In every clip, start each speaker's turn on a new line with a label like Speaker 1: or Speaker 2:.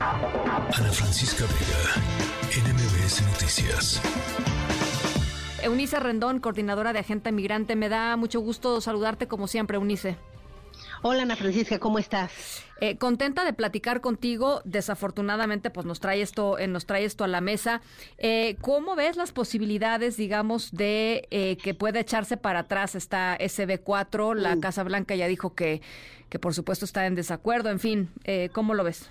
Speaker 1: Ana Francisca Vega, NMBS Noticias.
Speaker 2: Eunice Rendón, coordinadora de Agenda Migrante, me da mucho gusto saludarte como siempre, Eunice.
Speaker 3: Hola Ana Francisca, ¿cómo estás?
Speaker 2: Eh, contenta de platicar contigo. Desafortunadamente, pues nos trae esto, eh, nos trae esto a la mesa. Eh, ¿Cómo ves las posibilidades, digamos, de que pueda echarse para atrás esta SB4? La mm. Casa Blanca ya dijo que, que por supuesto está en desacuerdo. En fin, ¿cómo lo ves?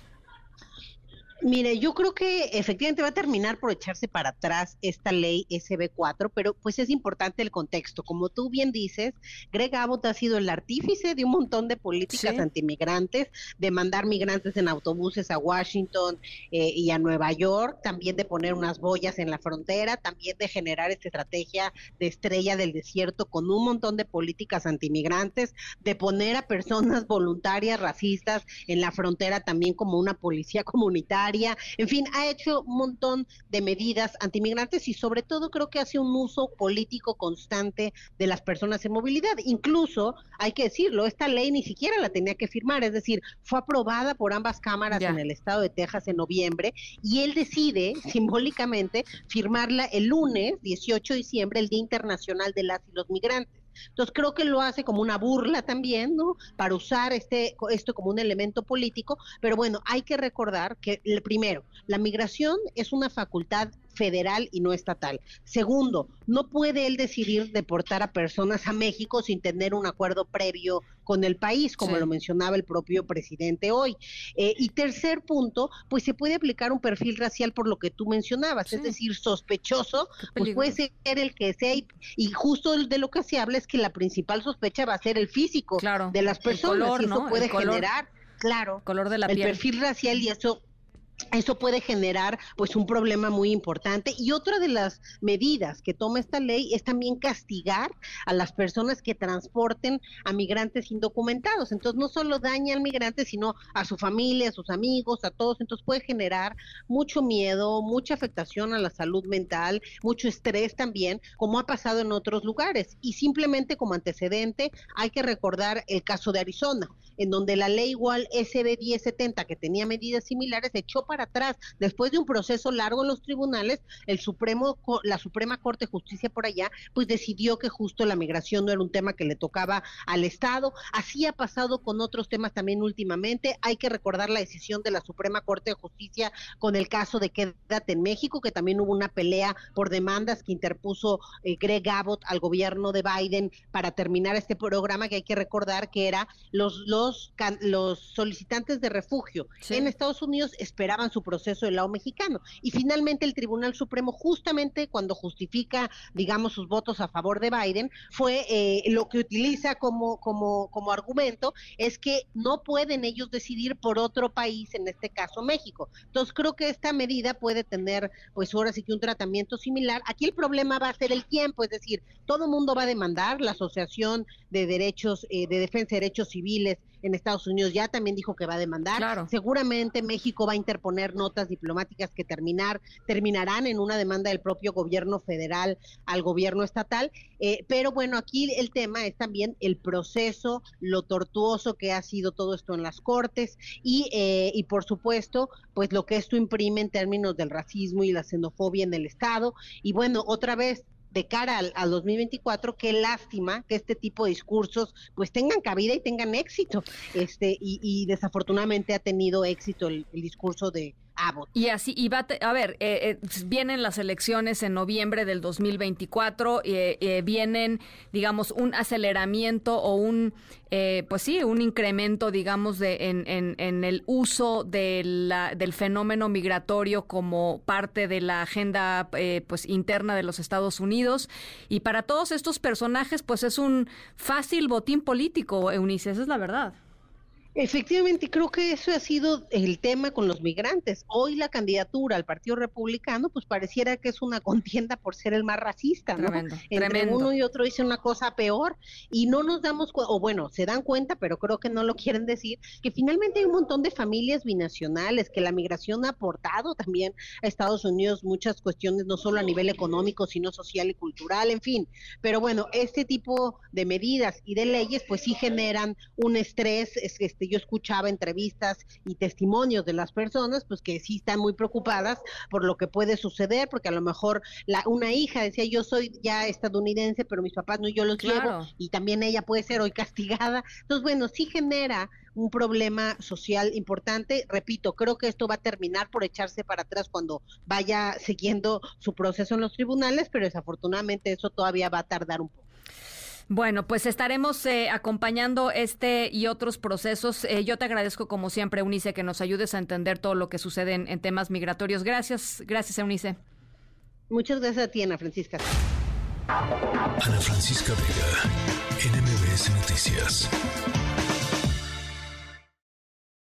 Speaker 3: Mire, yo creo que efectivamente va a terminar por echarse para atrás esta ley SB4, pero pues es importante el contexto. Como tú bien dices, Greg Abbott ha sido el artífice de un montón de políticas antimigrantes, de mandar migrantes en autobuses a Washington eh, y a Nueva York, también de poner unas boyas en la frontera, también de generar esta estrategia de estrella del desierto con un montón de políticas antimigrantes, de poner a personas voluntarias racistas en la frontera también como una policía comunitaria en fin, ha hecho un montón de medidas antimigrantes y sobre todo creo que hace un uso político constante de las personas en movilidad. Incluso, hay que decirlo, esta ley ni siquiera la tenía que firmar, es decir, fue aprobada por ambas cámaras en el estado de Texas en noviembre y él decide simbólicamente firmarla el lunes 18 de diciembre, el Día Internacional de las y los Migrantes. Entonces creo que lo hace como una burla también, ¿no? Para usar este esto como un elemento político, pero bueno, hay que recordar que primero, la migración es una facultad federal y no estatal. Segundo, no puede él decidir deportar a personas a México sin tener un acuerdo previo con el país, como lo mencionaba el propio presidente hoy. Eh, y tercer punto, pues se puede aplicar un perfil racial por lo que tú mencionabas, es decir, sospechoso, pues puede ser el que sea, y, justo de lo que se habla es que la principal sospecha va a ser el físico de las personas, y eso puede generar claro,
Speaker 2: color de la
Speaker 3: el perfil racial y eso eso puede generar pues un problema muy importante y otra de las medidas que toma esta ley es también castigar a las personas que transporten a migrantes indocumentados. Entonces no solo daña al migrante, sino a su familia, a sus amigos, a todos. Entonces puede generar mucho miedo, mucha afectación a la salud mental, mucho estrés también, como ha pasado en otros lugares. Y simplemente como antecedente hay que recordar el caso de Arizona, en donde la ley igual SB 1070 que tenía medidas similares echó para atrás. Después de un proceso largo en los tribunales, el Supremo, la Suprema Corte de Justicia por allá, pues decidió que justo la migración no era un tema que le tocaba al Estado. Así ha pasado con otros temas también últimamente. Hay que recordar la decisión de la Suprema Corte de Justicia con el caso de Quédate en México, que también hubo una pelea por demandas que interpuso eh, Greg Abbott al gobierno de Biden para terminar este programa que hay que recordar que era los los los solicitantes de refugio en Estados Unidos esperaban su proceso del lado mexicano. Y finalmente el Tribunal Supremo, justamente cuando justifica, digamos, sus votos a favor de Biden, fue eh, lo que utiliza como, como, como argumento es que no pueden ellos decidir por otro país, en este caso México. Entonces creo que esta medida puede tener, pues ahora sí que un tratamiento similar. Aquí el problema va a ser el tiempo, es decir, todo el mundo va a demandar, la Asociación de Derechos, eh, de Defensa de Derechos Civiles en Estados Unidos ya también dijo que va a demandar. Seguramente México va a interponer notas diplomáticas que terminar, terminarán en una demanda del propio gobierno federal al gobierno estatal. Eh, pero bueno, aquí el tema es también el proceso, lo tortuoso que ha sido todo esto en las cortes y, eh, y por supuesto, pues lo que esto imprime en términos del racismo y la xenofobia en el Estado. Y bueno, otra vez, de cara al, 2024, qué lástima que este tipo de discursos pues tengan cabida y tengan éxito. Este, y, desafortunadamente ha tenido éxito el discurso de,
Speaker 2: y así, y va a, ver, eh, eh, vienen las elecciones en noviembre del 2024, eh, eh, vienen, digamos, un aceleramiento o un, pues sí, un incremento, digamos, de, en, en, en el uso de la, del fenómeno migratorio como parte de la agenda, pues, interna de los Estados Unidos. Y para todos estos personajes, pues, es un fácil botín político, Eunice, esa es la verdad.
Speaker 3: Efectivamente, creo que eso ha sido el tema con los migrantes. Hoy la candidatura al Partido Republicano, pues pareciera que es una contienda por ser el más racista, ¿no? Entre uno y otro dice una cosa peor y no nos damos cuenta, o bueno, se dan cuenta, pero creo que no lo quieren decir, que finalmente hay un montón de familias binacionales, que la migración ha aportado también a Estados Unidos muchas cuestiones, no solo a nivel económico, sino social y cultural, en fin. Pero bueno, este tipo de medidas y de leyes, pues sí generan un estrés, es, este, yo escuchaba entrevistas y testimonios de las personas, pues que sí están muy preocupadas por lo que puede suceder, porque a lo mejor la, una hija decía, yo soy ya estadounidense, pero mis papás no, yo los llevo, y también ella puede ser hoy castigada. Entonces, bueno, sí genera un problema social importante. Repito, creo que esto va a terminar por echarse para atrás cuando vaya siguiendo su proceso en los tribunales, pero desafortunadamente eso todavía va a tardar un poco.
Speaker 2: Bueno, pues estaremos eh, acompañando este y otros procesos. Eh, yo te agradezco como siempre, Unice, que nos ayudes a entender todo lo que sucede en, temas migratorios. Gracias, gracias, Eunice.
Speaker 3: Muchas gracias a ti, Ana Francisca.
Speaker 1: Ana Francisca Vega, NMBS Noticias.